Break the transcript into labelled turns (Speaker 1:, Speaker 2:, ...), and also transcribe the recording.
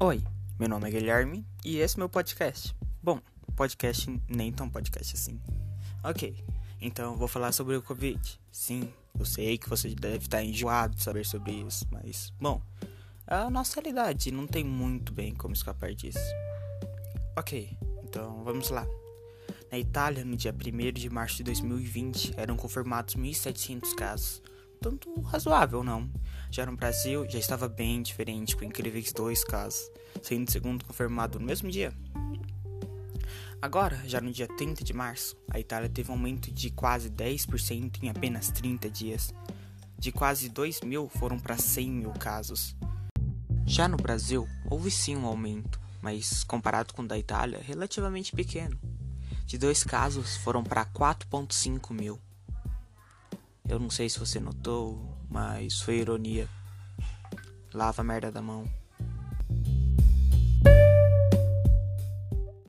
Speaker 1: Oi, meu nome é Guilherme e esse é meu podcast. Bom, podcast nem tão podcast assim. Ok, então vou falar sobre o Covid. Sim, eu sei que você deve estar enjoado de saber sobre isso, mas, bom, é a nossa realidade não tem muito bem como escapar disso. Ok, então vamos lá. Na Itália, no dia 1 de março de 2020, eram confirmados 1.700 casos tanto razoável, não. Já no Brasil, já estava bem diferente, com incríveis dois casos, sendo o segundo confirmado no mesmo dia. Agora, já no dia 30 de março, a Itália teve um aumento de quase 10% em apenas 30 dias. De quase 2 mil foram para 100 mil casos. Já no Brasil, houve sim um aumento, mas comparado com o da Itália, relativamente pequeno. De dois casos foram para 4,5 mil. Eu não sei se você notou, mas foi ironia. Lava a merda da mão.